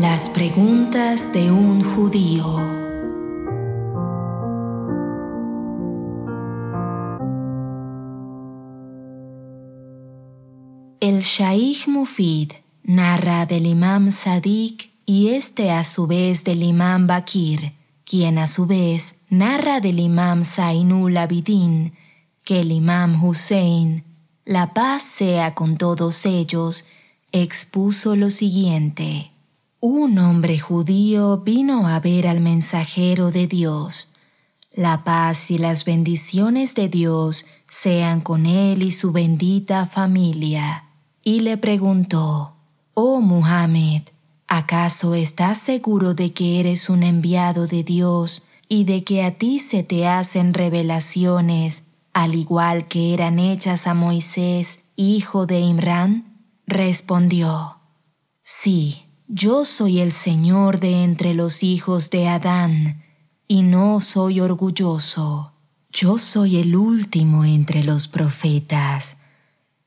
Las preguntas de un judío. El Shaykh Mufid narra del Imam Sadiq y este a su vez del Imam Bakir, quien a su vez narra del Imam Zainul Abidin, que el Imam Hussein, la paz sea con todos ellos, expuso lo siguiente. Un hombre judío vino a ver al mensajero de Dios. La paz y las bendiciones de Dios sean con él y su bendita familia. Y le preguntó, Oh Muhammad, ¿acaso estás seguro de que eres un enviado de Dios y de que a ti se te hacen revelaciones, al igual que eran hechas a Moisés, hijo de Imran? Respondió, Sí, yo soy el Señor de entre los hijos de Adán, y no soy orgulloso. Yo soy el último entre los profetas,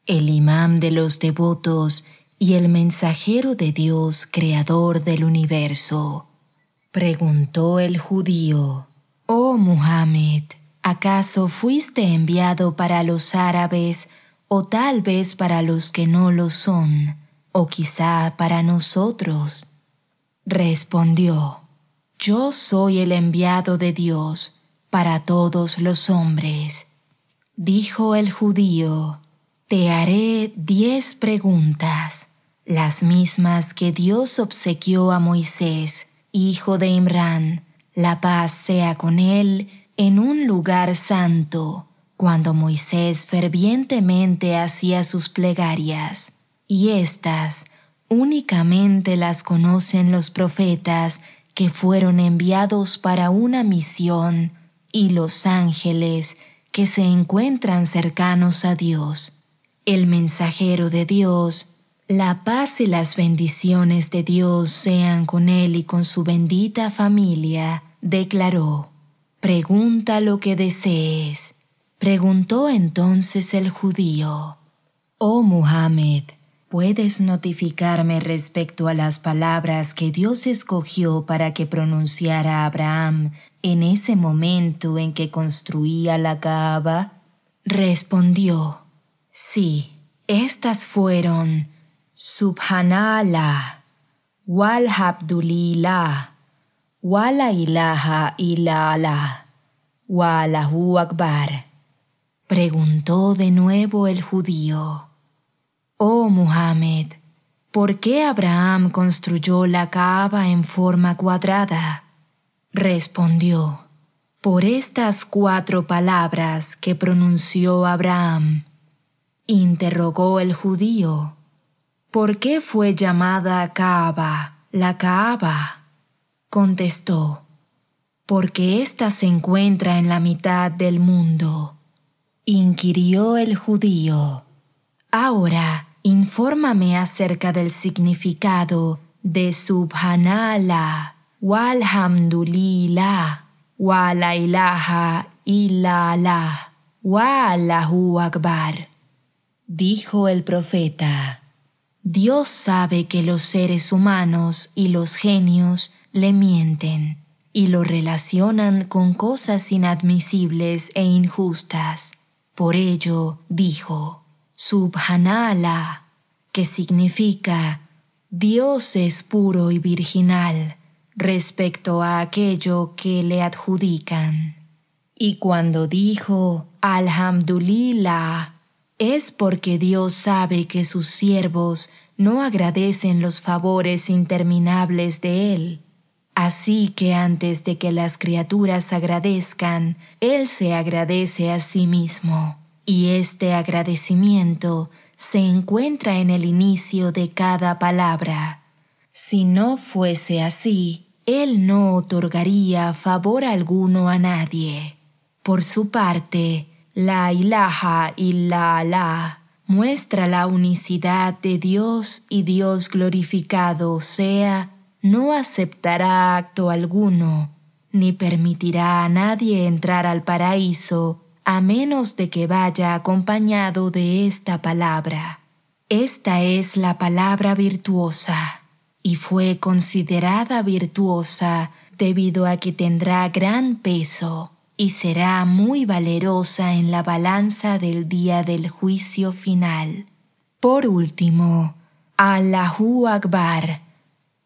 el imán de los devotos y el mensajero de Dios, creador del universo. Preguntó el judío, Oh Muhammad, ¿acaso fuiste enviado para los árabes o tal vez para los que no lo son? O quizá para nosotros? Respondió, Yo soy el enviado de Dios para todos los hombres. Dijo el judío, Te haré diez preguntas, las mismas que Dios obsequió a Moisés, hijo de Imran, la paz sea con él, en un lugar santo, cuando Moisés fervientemente hacía sus plegarias y éstas únicamente las conocen los profetas que fueron enviados para una misión y los ángeles que se encuentran cercanos a Dios. El mensajero de Dios, la paz y las bendiciones de Dios sean con él y con su bendita familia, declaró, Pregunta lo que desees. Preguntó entonces el judío, Oh Muhammad, ¿Puedes notificarme respecto a las palabras que Dios escogió para que pronunciara Abraham en ese momento en que construía la Kaaba? Respondió, sí, estas fueron Subhanallah, Walhabdulillah, Wala ilaha illa Walahu akbar. Preguntó de nuevo el judío. Oh Muhammad, ¿por qué Abraham construyó la Kaaba en forma cuadrada? Respondió, por estas cuatro palabras que pronunció Abraham. Interrogó el judío, ¿por qué fue llamada Kaaba la Kaaba? Contestó, porque ésta se encuentra en la mitad del mundo. Inquirió el judío, ahora Infórmame acerca del significado de Subhanallah, Walhamdulillah, Wa la ilaha illallah, akbar. Dijo el profeta, Dios sabe que los seres humanos y los genios le mienten y lo relacionan con cosas inadmisibles e injustas. Por ello, dijo, Subhanallah, que significa Dios es puro y virginal respecto a aquello que le adjudican. Y cuando dijo Alhamdulillah, es porque Dios sabe que sus siervos no agradecen los favores interminables de Él. Así que antes de que las criaturas agradezcan, Él se agradece a sí mismo. Y este agradecimiento se encuentra en el inicio de cada palabra. Si no fuese así, Él no otorgaría favor alguno a nadie. Por su parte, la ilaha illallah muestra la unicidad de Dios y Dios glorificado sea, no aceptará acto alguno, ni permitirá a nadie entrar al paraíso a menos de que vaya acompañado de esta palabra. Esta es la palabra virtuosa, y fue considerada virtuosa debido a que tendrá gran peso y será muy valerosa en la balanza del día del juicio final. Por último, Allahu Akbar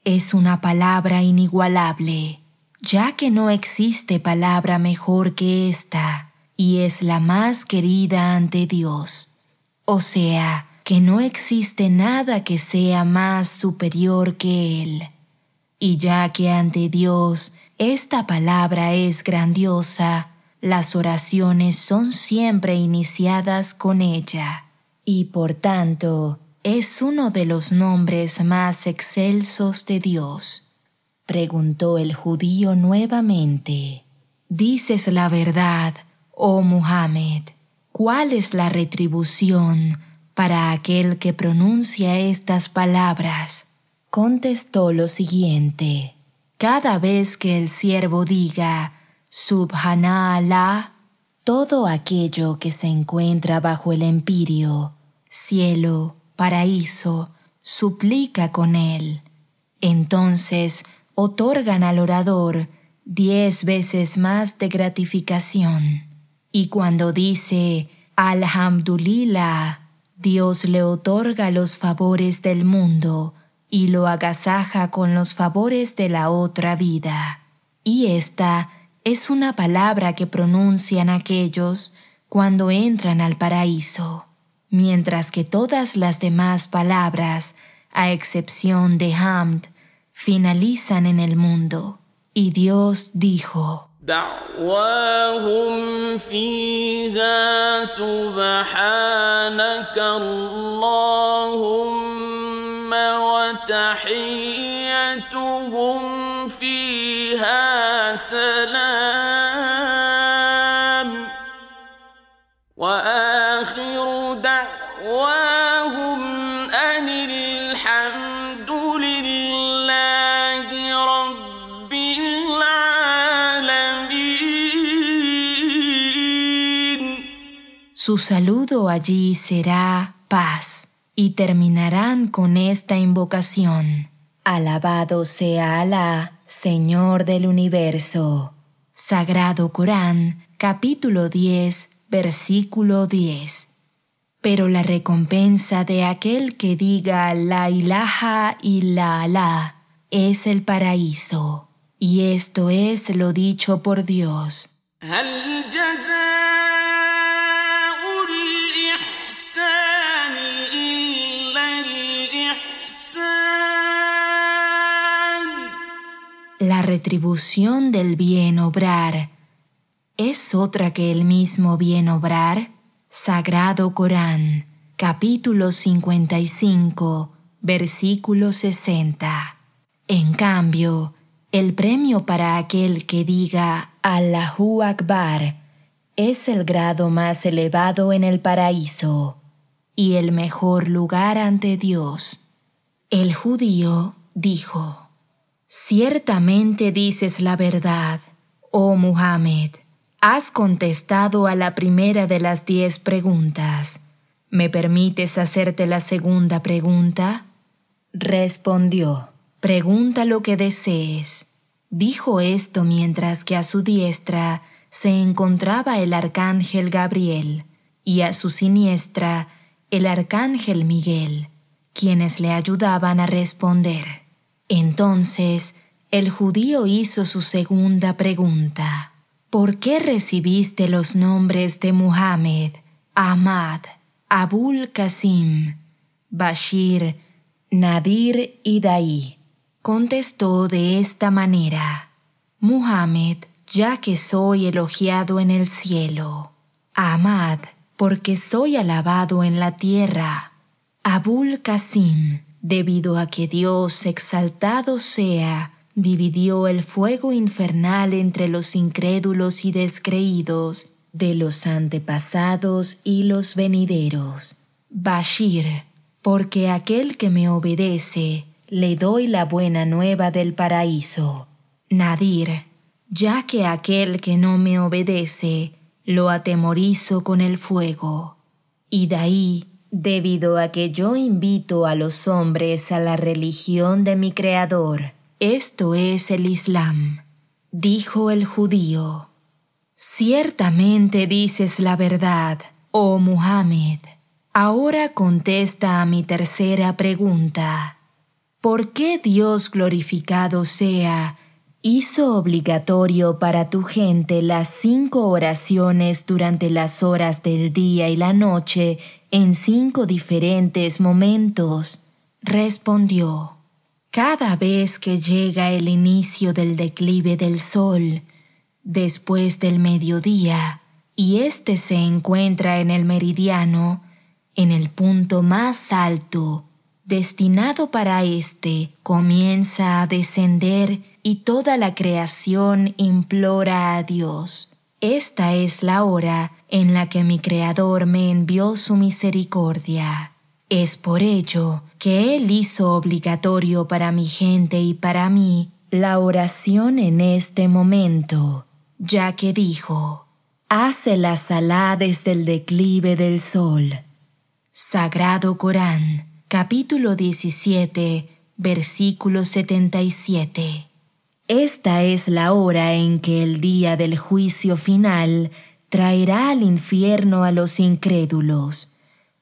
es una palabra inigualable, ya que no existe palabra mejor que esta y es la más querida ante Dios. O sea, que no existe nada que sea más superior que Él. Y ya que ante Dios esta palabra es grandiosa, las oraciones son siempre iniciadas con ella, y por tanto es uno de los nombres más excelsos de Dios. Preguntó el judío nuevamente, ¿dices la verdad, oh Muhammad? ¿Cuál es la retribución para aquel que pronuncia estas palabras? Contestó lo siguiente, cada vez que el siervo diga, Subhanallah, todo aquello que se encuentra bajo el empirio, cielo, paraíso, suplica con él. Entonces otorgan al orador diez veces más de gratificación. Y cuando dice Alhamdulillah, Dios le otorga los favores del mundo y lo agasaja con los favores de la otra vida. Y esta es una palabra que pronuncian aquellos cuando entran al paraíso, mientras que todas las demás palabras, a excepción de Hamd, finalizan en el mundo. Y Dios dijo, دعواهم فيها سبحانك اللهم وتحيتهم فيها سلام Su saludo allí será paz y terminarán con esta invocación. Alabado sea Alá, Señor del universo. Sagrado Corán, capítulo 10, versículo 10. Pero la recompensa de aquel que diga la ilaha y la alá es el paraíso. Y esto es lo dicho por Dios. La retribución del bien obrar es otra que el mismo bien obrar. Sagrado Corán, capítulo 55, versículo 60. En cambio, el premio para aquel que diga Allahu Akbar es el grado más elevado en el paraíso y el mejor lugar ante Dios. El judío dijo, Ciertamente dices la verdad, oh Muhammad. Has contestado a la primera de las diez preguntas. ¿Me permites hacerte la segunda pregunta? Respondió, pregunta lo que desees. Dijo esto mientras que a su diestra se encontraba el arcángel Gabriel y a su siniestra el arcángel Miguel, quienes le ayudaban a responder. Entonces el judío hizo su segunda pregunta. ¿Por qué recibiste los nombres de Muhammad, Ahmad, Abul Qasim, Bashir, Nadir y Daí? Contestó de esta manera, Muhammad, ya que soy elogiado en el cielo, Ahmad, porque soy alabado en la tierra, Abul Qasim, debido a que Dios exaltado sea, dividió el fuego infernal entre los incrédulos y descreídos, de los antepasados y los venideros. Bashir, porque aquel que me obedece, le doy la buena nueva del paraíso. Nadir, ya que aquel que no me obedece, lo atemorizo con el fuego. Y de ahí debido a que yo invito a los hombres a la religión de mi Creador. Esto es el Islam. Dijo el judío. Ciertamente dices la verdad, oh Muhammad. Ahora contesta a mi tercera pregunta. ¿Por qué Dios glorificado sea hizo obligatorio para tu gente las cinco oraciones durante las horas del día y la noche en cinco diferentes momentos? Respondió, cada vez que llega el inicio del declive del sol, después del mediodía, y éste se encuentra en el meridiano, en el punto más alto, destinado para éste, comienza a descender y toda la creación implora a Dios. Esta es la hora en la que mi Creador me envió su misericordia. Es por ello que Él hizo obligatorio para mi gente y para mí la oración en este momento, ya que dijo, Hace la salá desde el declive del sol Sagrado Corán, capítulo 17, versículo 77. Esta es la hora en que el día del juicio final traerá al infierno a los incrédulos.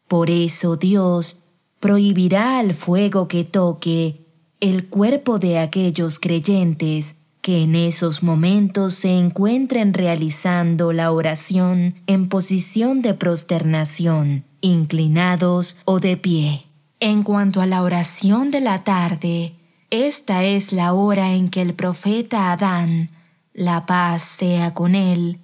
Por eso Dios prohibirá al fuego que toque el cuerpo de aquellos creyentes que en esos momentos se encuentren realizando la oración en posición de prosternación inclinados o de pie. En cuanto a la oración de la tarde, esta es la hora en que el profeta Adán, la paz sea con él,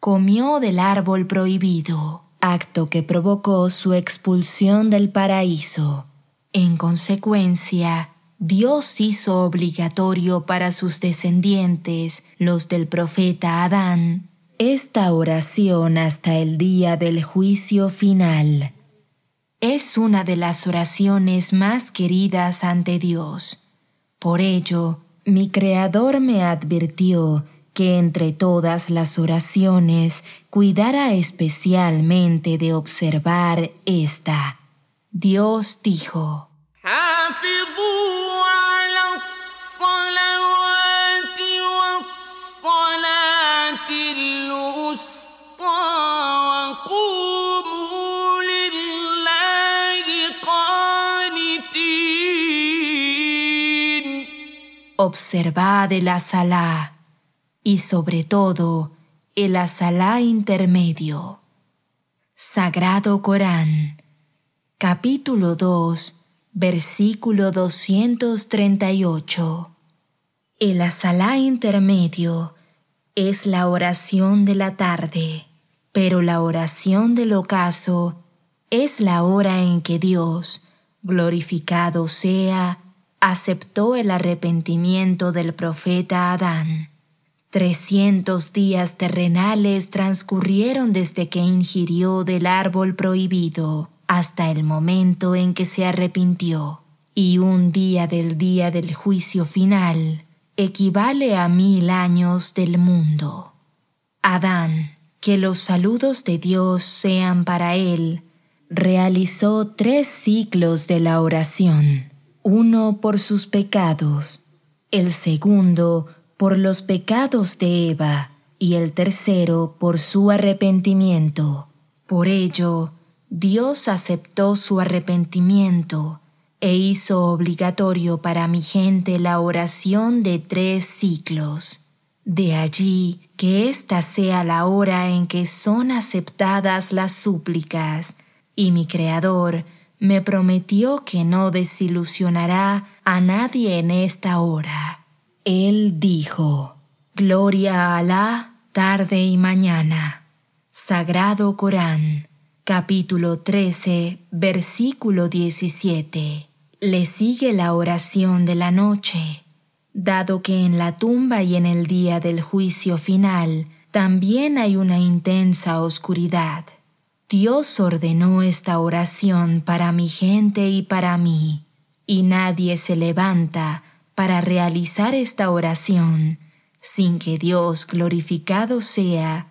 comió del árbol prohibido, acto que provocó su expulsión del paraíso. En consecuencia, Dios hizo obligatorio para sus descendientes, los del profeta Adán, esta oración hasta el día del juicio final es una de las oraciones más queridas ante Dios. Por ello, mi Creador me advirtió que entre todas las oraciones cuidara especialmente de observar esta. Dios dijo, observad el asalá y sobre todo el asalá intermedio. Sagrado Corán, capítulo 2, versículo 238. El asalá intermedio es la oración de la tarde, pero la oración del ocaso es la hora en que Dios, glorificado sea, aceptó el arrepentimiento del profeta Adán. Trescientos días terrenales transcurrieron desde que ingirió del árbol prohibido hasta el momento en que se arrepintió, y un día del día del juicio final equivale a mil años del mundo. Adán, que los saludos de Dios sean para él, realizó tres ciclos de la oración uno por sus pecados, el segundo por los pecados de Eva y el tercero por su arrepentimiento. Por ello, Dios aceptó su arrepentimiento e hizo obligatorio para mi gente la oración de tres ciclos. De allí que esta sea la hora en que son aceptadas las súplicas, y mi Creador me prometió que no desilusionará a nadie en esta hora. Él dijo, Gloria a Alá, tarde y mañana. Sagrado Corán, capítulo 13, versículo 17. Le sigue la oración de la noche, dado que en la tumba y en el día del juicio final también hay una intensa oscuridad. Dios ordenó esta oración para mi gente y para mí, y nadie se levanta para realizar esta oración sin que Dios glorificado sea,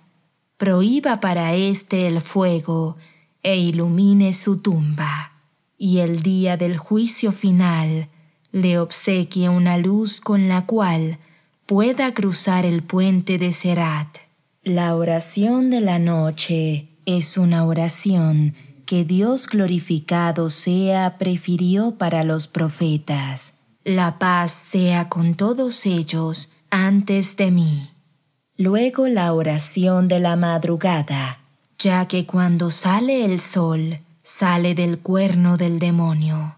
prohíba para éste el fuego e ilumine su tumba, y el día del juicio final le obsequie una luz con la cual pueda cruzar el puente de Serat. La oración de la noche es una oración que Dios glorificado sea prefirió para los profetas. La paz sea con todos ellos antes de mí. Luego la oración de la madrugada, ya que cuando sale el sol, sale del cuerno del demonio.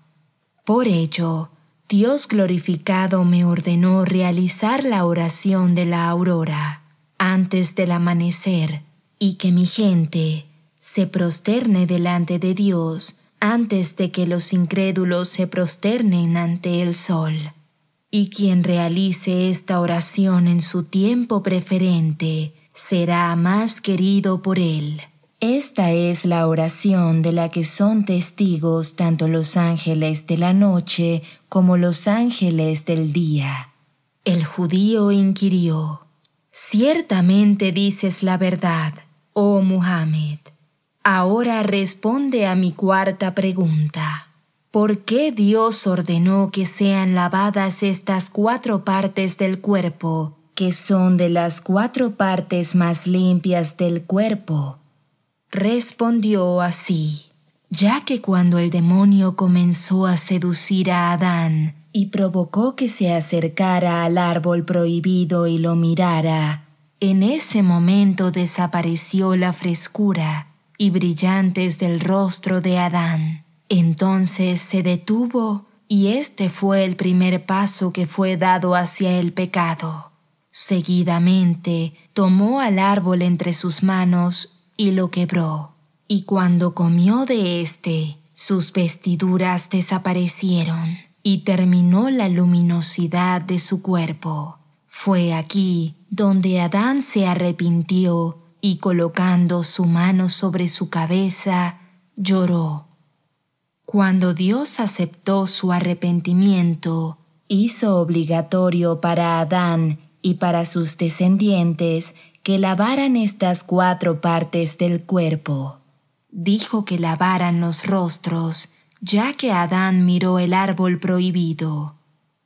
Por ello, Dios glorificado me ordenó realizar la oración de la aurora antes del amanecer y que mi gente se prosterne delante de Dios antes de que los incrédulos se prosternen ante el sol. Y quien realice esta oración en su tiempo preferente será más querido por él. Esta es la oración de la que son testigos tanto los ángeles de la noche como los ángeles del día. El judío inquirió, Ciertamente dices la verdad, oh Muhammad. Ahora responde a mi cuarta pregunta. ¿Por qué Dios ordenó que sean lavadas estas cuatro partes del cuerpo, que son de las cuatro partes más limpias del cuerpo? Respondió así, ya que cuando el demonio comenzó a seducir a Adán y provocó que se acercara al árbol prohibido y lo mirara, en ese momento desapareció la frescura y brillantes del rostro de Adán. Entonces se detuvo y este fue el primer paso que fue dado hacia el pecado. Seguidamente tomó al árbol entre sus manos y lo quebró. Y cuando comió de éste, sus vestiduras desaparecieron y terminó la luminosidad de su cuerpo. Fue aquí donde Adán se arrepintió y colocando su mano sobre su cabeza, lloró. Cuando Dios aceptó su arrepentimiento, hizo obligatorio para Adán y para sus descendientes que lavaran estas cuatro partes del cuerpo. Dijo que lavaran los rostros, ya que Adán miró el árbol prohibido,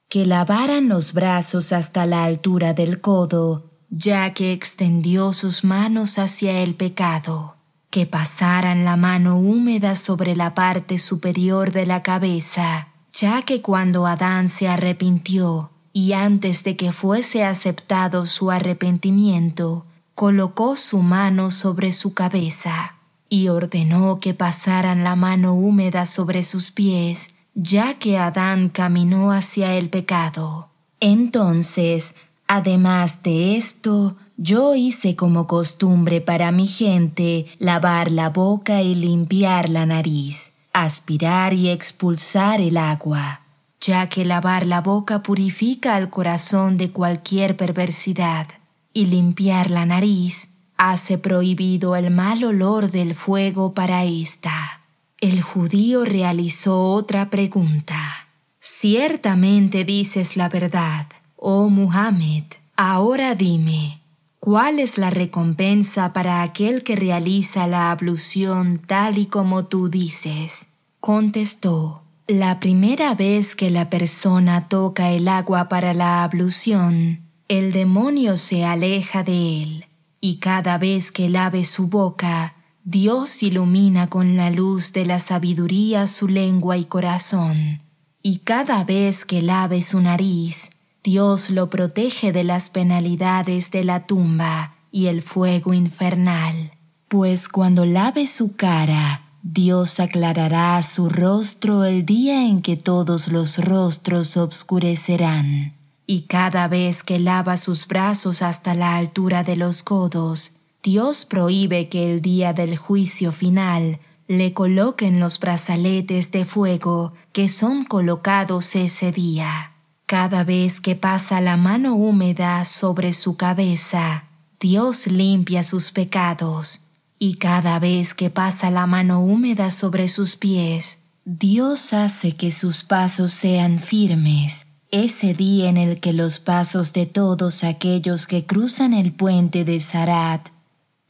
que lavaran los brazos hasta la altura del codo, ya que extendió sus manos hacia el pecado, que pasaran la mano húmeda sobre la parte superior de la cabeza, ya que cuando Adán se arrepintió y antes de que fuese aceptado su arrepentimiento, colocó su mano sobre su cabeza y ordenó que pasaran la mano húmeda sobre sus pies, ya que Adán caminó hacia el pecado. Entonces Además de esto, yo hice como costumbre para mi gente lavar la boca y limpiar la nariz, aspirar y expulsar el agua, ya que lavar la boca purifica al corazón de cualquier perversidad, y limpiar la nariz hace prohibido el mal olor del fuego para ésta. El judío realizó otra pregunta. Ciertamente dices la verdad Oh Muhammad, ahora dime, ¿cuál es la recompensa para aquel que realiza la ablución tal y como tú dices? Contestó, la primera vez que la persona toca el agua para la ablución, el demonio se aleja de él, y cada vez que lave su boca, Dios ilumina con la luz de la sabiduría su lengua y corazón, y cada vez que lave su nariz, Dios lo protege de las penalidades de la tumba y el fuego infernal, pues cuando lave su cara, Dios aclarará su rostro el día en que todos los rostros obscurecerán. Y cada vez que lava sus brazos hasta la altura de los codos, Dios prohíbe que el día del juicio final le coloquen los brazaletes de fuego que son colocados ese día. Cada vez que pasa la mano húmeda sobre su cabeza, Dios limpia sus pecados, y cada vez que pasa la mano húmeda sobre sus pies, Dios hace que sus pasos sean firmes. Ese día en el que los pasos de todos aquellos que cruzan el puente de Sarat,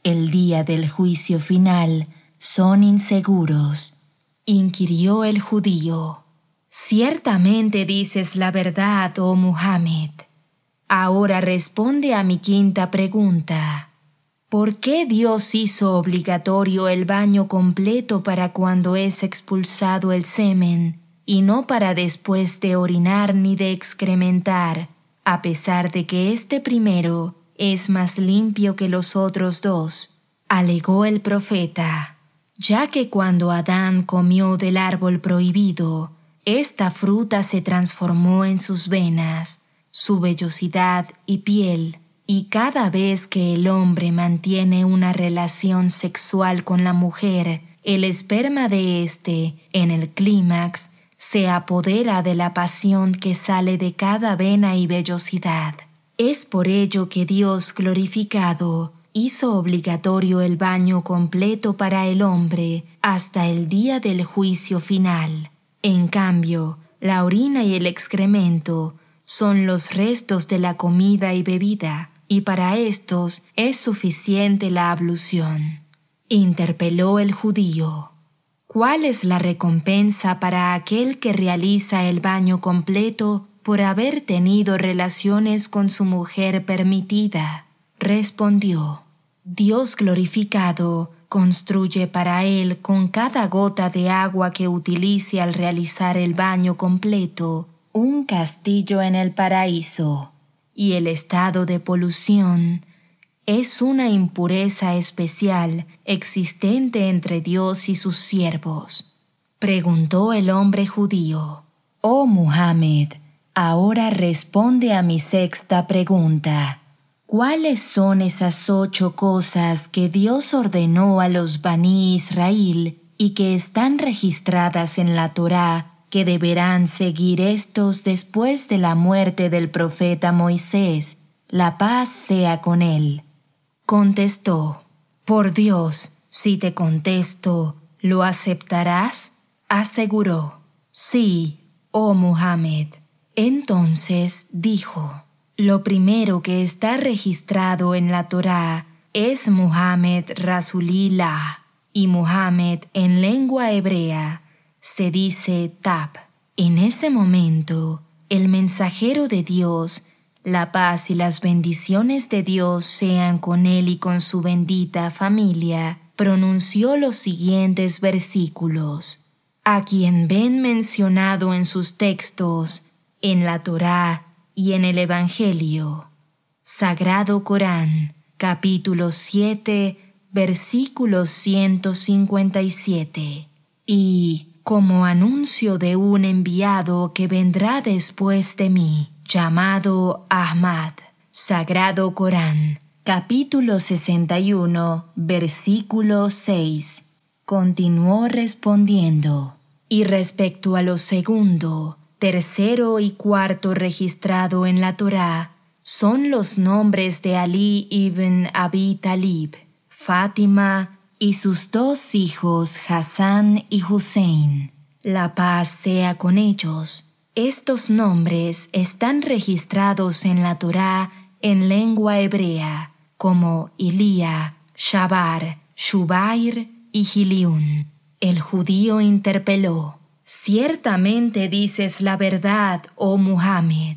el día del juicio final, son inseguros. Inquirió el judío. Ciertamente dices la verdad, oh Muhammad. Ahora responde a mi quinta pregunta. ¿Por qué Dios hizo obligatorio el baño completo para cuando es expulsado el semen y no para después de orinar ni de excrementar, a pesar de que este primero es más limpio que los otros dos? Alegó el profeta, ya que cuando Adán comió del árbol prohibido, esta fruta se transformó en sus venas, su vellosidad y piel, y cada vez que el hombre mantiene una relación sexual con la mujer, el esperma de éste, en el clímax, se apodera de la pasión que sale de cada vena y vellosidad. Es por ello que Dios glorificado hizo obligatorio el baño completo para el hombre hasta el día del juicio final. En cambio, la orina y el excremento son los restos de la comida y bebida, y para estos es suficiente la ablución. Interpeló el judío. ¿Cuál es la recompensa para aquel que realiza el baño completo por haber tenido relaciones con su mujer permitida? Respondió, Dios glorificado construye para él con cada gota de agua que utilice al realizar el baño completo un castillo en el paraíso y el estado de polución es una impureza especial existente entre Dios y sus siervos. Preguntó el hombre judío, Oh Muhammad, ahora responde a mi sexta pregunta. ¿Cuáles son esas ocho cosas que Dios ordenó a los Bani Israel y que están registradas en la Torá que deberán seguir estos después de la muerte del profeta Moisés, la paz sea con él. Contestó, Por Dios, si te contesto, ¿lo aceptarás? Aseguró, Sí, oh Muhammad. Entonces dijo, Lo primero que está registrado en la Torá es Muhammad Rasulillah, y Muhammad en lengua hebrea se dice Tab. En ese momento, el mensajero de Dios, la paz y las bendiciones de Dios sean con él y con su bendita familia, pronunció los siguientes versículos. A quien ven mencionado en sus textos, en la Torá y en el Evangelio. Sagrado Corán, capítulo 7, versículo 157. Y como anuncio de un enviado que vendrá después de mí, llamado Ahmad. Sagrado Corán, capítulo 61, versículo 6. Continuó respondiendo. Y respecto a lo segundo, tercero y cuarto registrado en la Torá, son los nombres de Ali ibn Abi Talib, Fátima, y sus dos hijos Hassan y Hussein. La paz sea con ellos. Estos nombres están registrados en la Torá en lengua hebrea como Ilía, Shabar, Shubair y Giliun. El judío interpeló, Ciertamente dices la verdad, oh Muhammad.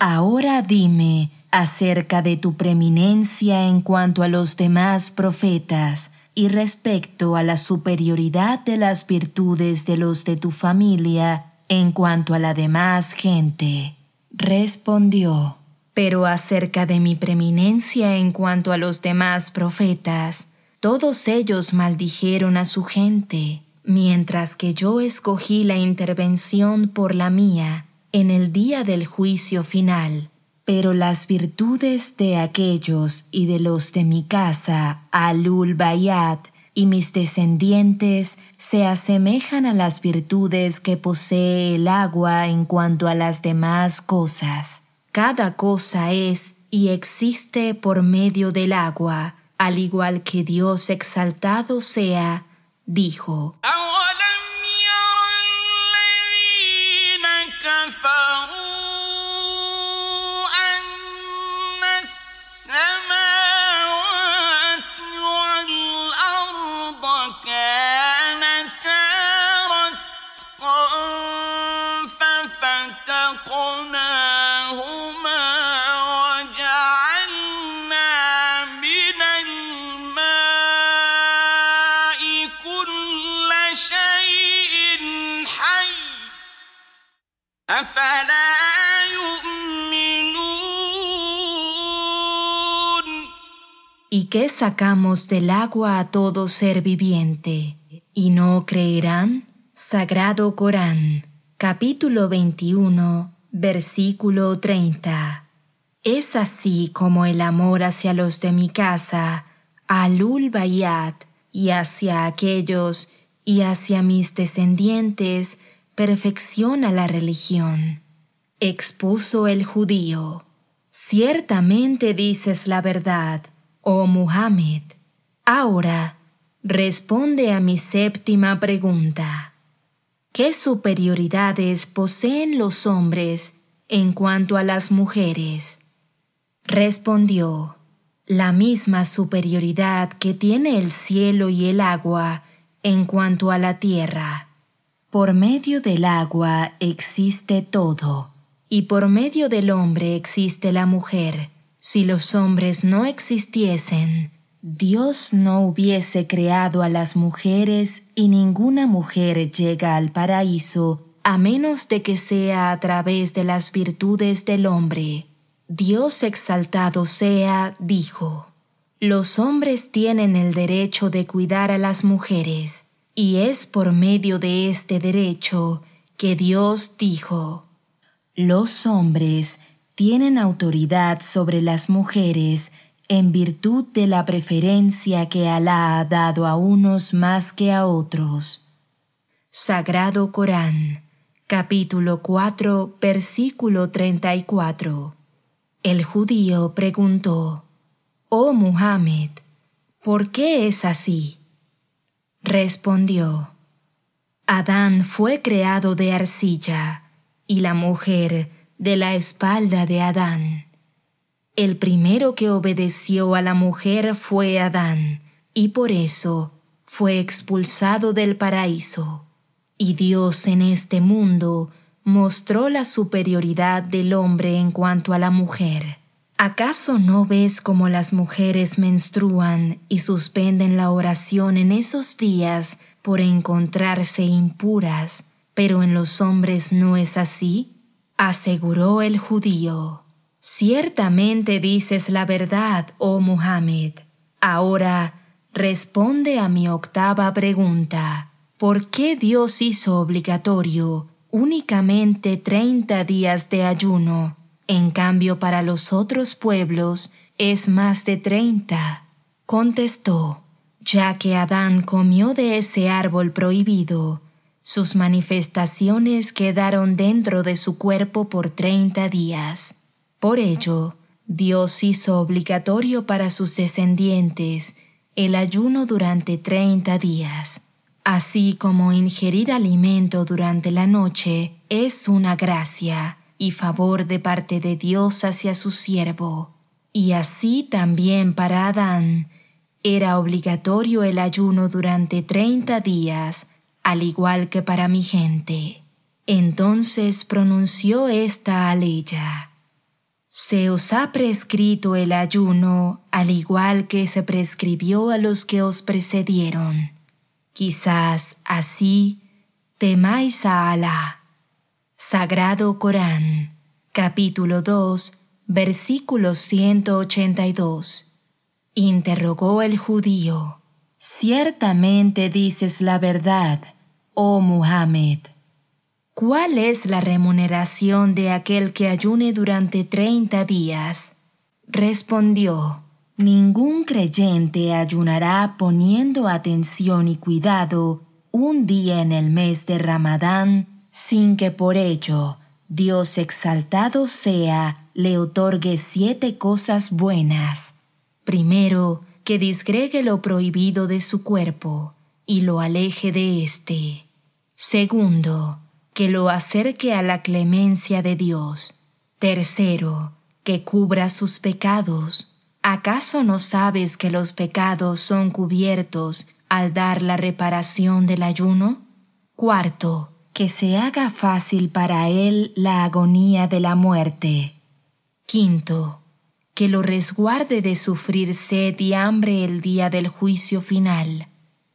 Ahora dime acerca de tu preeminencia en cuanto a los demás profetas, y respecto a la superioridad de las virtudes de los de tu familia en cuanto a la demás gente. Respondió, pero acerca de mi preeminencia en cuanto a los demás profetas, todos ellos maldijeron a su gente, mientras que yo escogí la intervención por la mía en el día del juicio final pero las virtudes de aquellos y de los de mi casa, Alul Bayat, y mis descendientes se asemejan a las virtudes que posee el agua en cuanto a las demás cosas. Cada cosa es y existe por medio del agua, al igual que Dios exaltado sea, dijo. ¿Y qué sacamos del agua a todo ser viviente? ¿Y no creerán? Sagrado Corán, capítulo 21, versículo 30. Es así como el amor hacia los de mi casa, Alul Bayat, y hacia aquellos y hacia mis descendientes, perfecciona la religión. Expuso el judío. Ciertamente dices la verdad oh Muhammad, ahora responde a mi séptima pregunta. ¿Qué superioridades poseen los hombres en cuanto a las mujeres? Respondió, la misma superioridad que tiene el cielo y el agua en cuanto a la tierra. Por medio del agua existe todo, y por medio del hombre existe la mujer si los hombres no existiesen, Dios no hubiese creado a las mujeres y ninguna mujer llega al paraíso a menos de que sea a través de las virtudes del hombre. Dios exaltado sea, dijo, los hombres tienen el derecho de cuidar a las mujeres, y es por medio de este derecho que Dios dijo, los hombres tienen autoridad sobre las mujeres en virtud de la preferencia que Alá ha dado a unos más que a otros. Sagrado Corán, capítulo 4, versículo 34. El judío preguntó, Oh Muhammad, ¿por qué es así? Respondió, Adán fue creado de arcilla y la mujer de la espalda de Adán. El primero que obedeció a la mujer fue Adán, y por eso fue expulsado del paraíso. Y Dios en este mundo mostró la superioridad del hombre en cuanto a la mujer. ¿Acaso no ves cómo las mujeres menstruan y suspenden la oración en esos días por encontrarse impuras, pero en los hombres no es así? aseguró el judío. Ciertamente dices la verdad, oh Muhammad. Ahora responde a mi octava pregunta. ¿Por qué Dios hizo obligatorio únicamente treinta días de ayuno? En cambio, para los otros pueblos es más de treinta. Contestó, ya que Adán comió de ese árbol prohibido, sus manifestaciones quedaron dentro de su cuerpo por treinta días. Por ello, Dios hizo obligatorio para sus descendientes el ayuno durante treinta días, así como ingerir alimento durante la noche es una gracia y favor de parte de Dios hacia su siervo. Y así también para Adán era obligatorio el ayuno durante treinta días al igual que para mi gente. Entonces pronunció esta aleya. Se os ha prescrito el ayuno al igual que se prescribió a los que os precedieron. Quizás así temáis a Alá. Sagrado Corán, capítulo 2, versículo 182. Interrogó el judío. Ciertamente dices la verdad, oh Muhammad. ¿Cuál es la remuneración de aquel que ayune durante treinta días? Respondió, Ningún creyente ayunará poniendo atención y cuidado un día en el mes de Ramadán sin que por ello Dios exaltado sea le otorgue siete cosas buenas. Primero, que disgregue lo prohibido de su cuerpo y lo aleje de éste. Segundo, que lo acerque a la clemencia de Dios. Tercero, que cubra sus pecados. ¿Acaso no sabes que los pecados son cubiertos al dar la reparación del ayuno? Cuarto, que se haga fácil para él la agonía de la muerte. Quinto, que lo resguarde de sufrir sed y hambre el día del juicio final.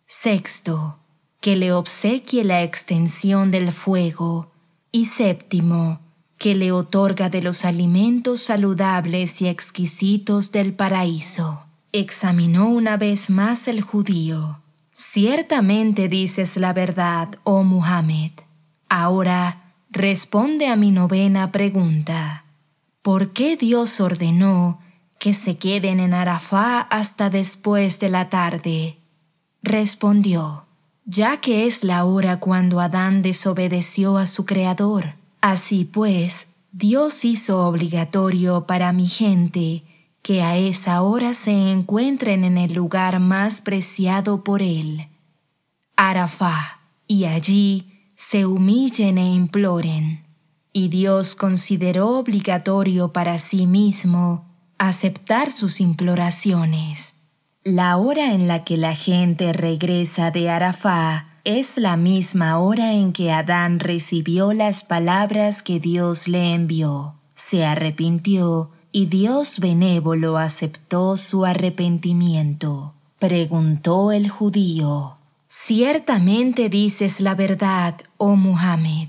Sexto, que le obsequie la extensión del fuego. Y séptimo, que le otorga de los alimentos saludables y exquisitos del paraíso. Examinó una vez más el judío. Ciertamente dices la verdad, oh Muhammad. Ahora responde a mi novena pregunta. ¿Por qué Dios ordenó que se queden en Arafá hasta después de la tarde? Respondió, ya que es la hora cuando Adán desobedeció a su Creador. Así pues, Dios hizo obligatorio para mi gente que a esa hora se encuentren en el lugar más preciado por Él, Arafá, y allí se humillen e imploren. Y Dios consideró obligatorio para sí mismo aceptar sus imploraciones. La hora en la que la gente regresa de Arafá es la misma hora en que Adán recibió las palabras que Dios le envió. Se arrepintió y Dios benévolo aceptó su arrepentimiento. Preguntó el judío, Ciertamente dices la verdad, oh Muhammad.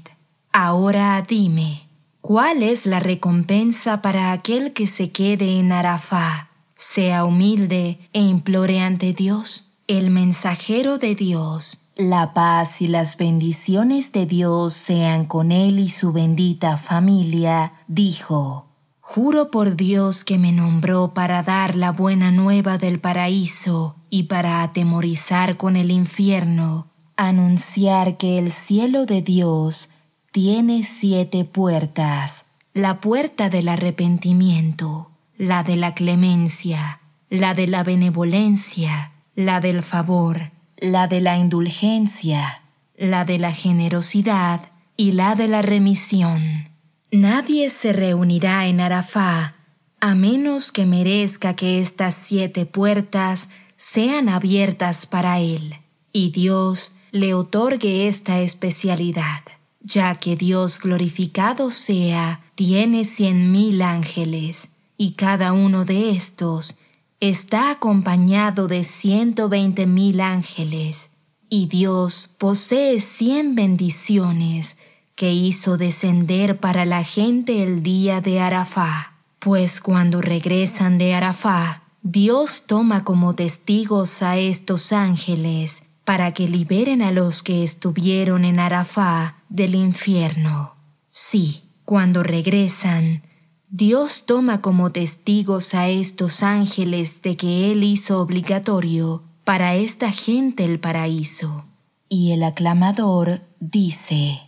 Ahora dime, ¿cuál es la recompensa para aquel que se quede en Arafá? sea humilde e implore ante Dios, el mensajero de Dios. La paz y las bendiciones de Dios sean con él y su bendita familia, dijo, Juro por Dios que me nombró para dar la buena nueva del paraíso y para atemorizar con el infierno, anunciar que el cielo de Dios tiene siete puertas, la puerta del arrepentimiento, la de la clemencia, la de la benevolencia, la del favor, la de la indulgencia, la de la generosidad y la de la remisión. Nadie se reunirá en Arafá a menos que merezca que estas siete puertas sean abiertas para él, y Dios le otorgue esta especialidad, ya que Dios glorificado sea, tiene cien mil ángeles, y cada uno de estos está acompañado de ciento veinte mil ángeles, y Dios posee cien bendiciones que hizo descender para la gente el día de Arafá. Pues cuando regresan de Arafá, Dios toma como testigos a estos ángeles para que liberen a los que estuvieron en Arafá del infierno. Sí, cuando regresan, Dios toma como testigos a estos ángeles de que Él hizo obligatorio para esta gente el paraíso. Y el aclamador dice,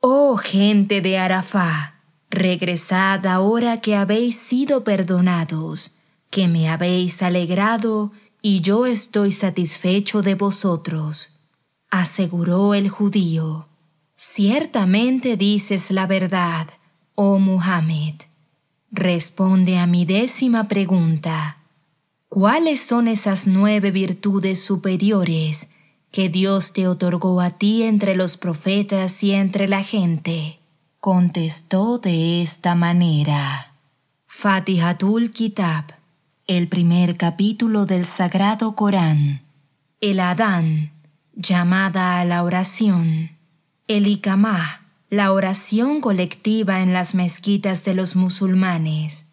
Oh gente de Arafá, regresad ahora que habéis sido perdonados, que me habéis alegrado y yo estoy satisfecho de vosotros. Aseguró el judío, Ciertamente dices la verdad, oh Muhammad. Responde a mi décima pregunta. ¿Cuáles son esas nueve virtudes superiores que Dios te otorgó a ti entre los profetas y entre la gente? Contestó de esta manera. Fatihatul Kitab, el primer capítulo del Sagrado Corán. El Adán, llamada a la oración. El Ikamah, la oración colectiva en las mezquitas de los musulmanes,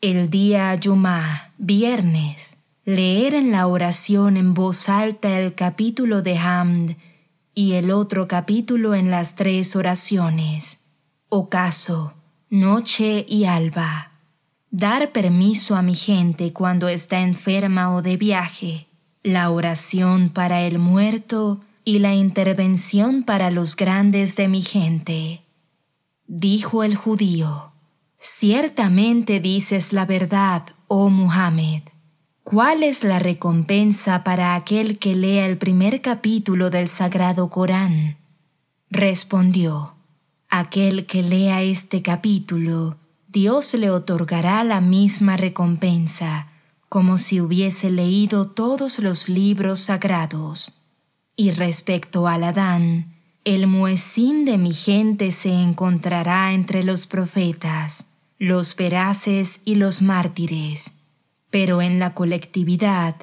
el día Yumá, viernes, leer en la oración en voz alta el capítulo de Hamd y el otro capítulo en las tres oraciones, ocaso, noche y alba. Dar permiso a mi gente cuando está enferma o de viaje, la oración para el muerto y la intervención para los grandes de mi gente. Dijo el judío, Ciertamente dices la verdad, oh Muhammad. ¿Cuál es la recompensa para aquel que lea el primer capítulo del Sagrado Corán? Respondió, Aquel que lea este capítulo, Dios le otorgará la misma recompensa, como si hubiese leído todos los libros sagrados. Y respecto al Adán, el muecín de mi gente se encontrará entre los profetas, los veraces y los mártires, pero en la colectividad,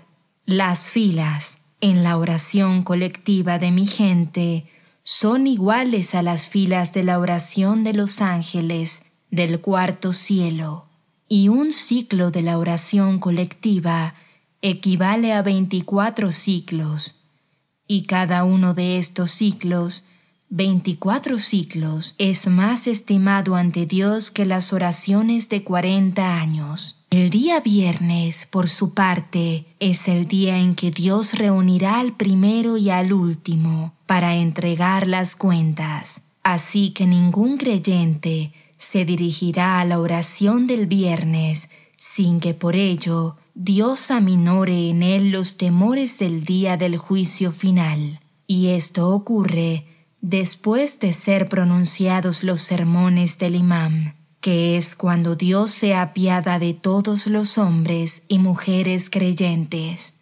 las filas, en la oración colectiva de mi gente son iguales a las filas de la oración de los ángeles del cuarto cielo, y un ciclo de la oración colectiva equivale a 24 ciclos, y cada uno de estos ciclos 24 ciclos es más estimado ante Dios que las oraciones de 40 años. El día viernes, por su parte, es el día en que Dios reunirá al primero y al último para entregar las cuentas. Así que ningún creyente se dirigirá a la oración del viernes sin que por ello Dios aminore en él los temores del día del juicio final. Y esto ocurre después de ser pronunciados los sermones del imam, que es cuando Dios se apiada de todos los hombres y mujeres creyentes,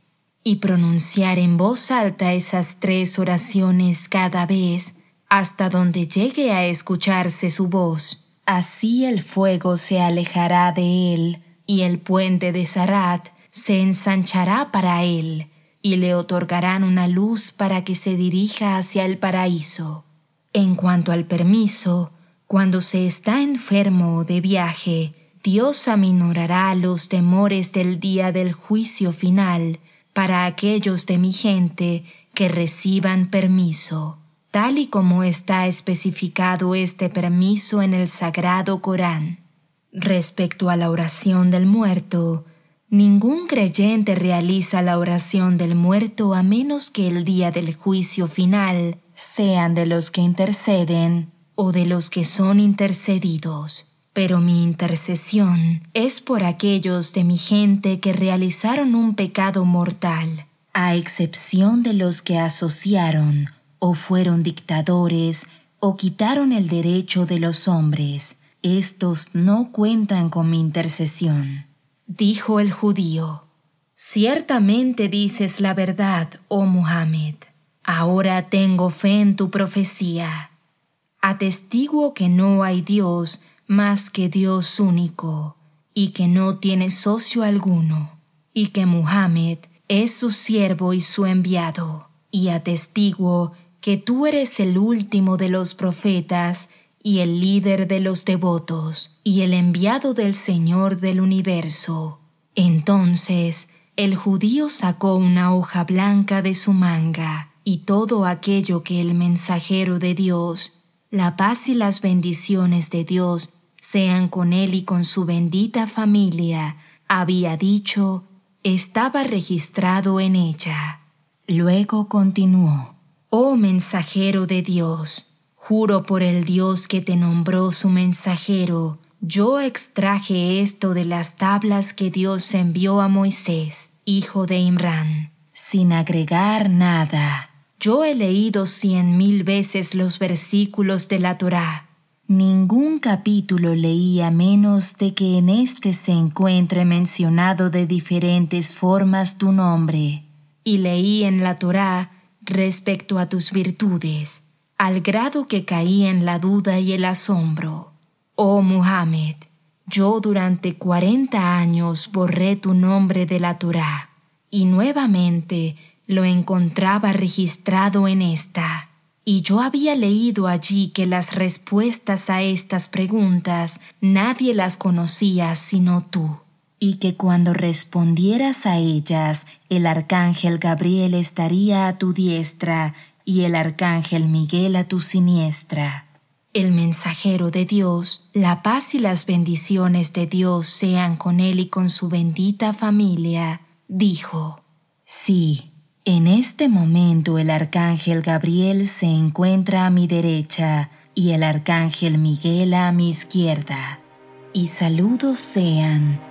y pronunciar en voz alta esas tres oraciones cada vez hasta donde llegue a escucharse su voz. Así el fuego se alejará de él, y el puente de Sarat se ensanchará para él, y le otorgarán una luz para que se dirija hacia el paraíso. En cuanto al permiso, cuando se está enfermo o de viaje, Dios aminorará los temores del día del juicio final para aquellos de mi gente que reciban permiso, tal y como está especificado este permiso en el Sagrado Corán. Respecto a la oración del muerto, Ningún creyente realiza la oración del muerto a menos que el día del juicio final sean de los que interceden o de los que son intercedidos. Pero mi intercesión es por aquellos de mi gente que realizaron un pecado mortal, a excepción de los que asociaron o fueron dictadores o quitaron el derecho de los hombres. Estos no cuentan con mi intercesión. Dijo el judío, Ciertamente dices la verdad, oh Muhammad. Ahora tengo fe en tu profecía. Atestiguo que no hay Dios más que Dios único, y que no tiene socio alguno, y que Muhammad es su siervo y su enviado. Y atestiguo que tú eres el último de los profetas y el líder de los devotos y el enviado del Señor del universo. Entonces el judío sacó una hoja blanca de su manga y todo aquello que el mensajero de Dios, la paz y las bendiciones de Dios sean con él y con su bendita familia, había dicho, estaba registrado en ella. Luego continuó, Oh mensajero de Dios, Juro por el Dios que te nombró su mensajero, yo extraje esto de las tablas que Dios envió a Moisés, hijo de Imran, sin agregar nada. Yo he leído cien mil veces los versículos de la Torá. Ningún capítulo leía menos de que en éste se encuentre mencionado de diferentes formas tu nombre. Y leí en la Torá respecto a tus virtudes al grado que caí en la duda y el asombro. Oh Muhammad, yo durante cuarenta años borré tu nombre de la Torá y nuevamente lo encontraba registrado en esta. Y yo había leído allí que las respuestas a estas preguntas nadie las conocía sino tú, y que cuando respondieras a ellas el arcángel Gabriel estaría a tu diestra y el arcángel Miguel a tu siniestra. El mensajero de Dios, la paz y las bendiciones de Dios sean con él y con su bendita familia, dijo, Sí, en este momento el arcángel Gabriel se encuentra a mi derecha y el arcángel Miguel a mi izquierda. Y saludos sean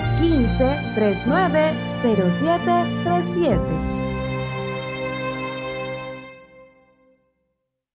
15 39 0737.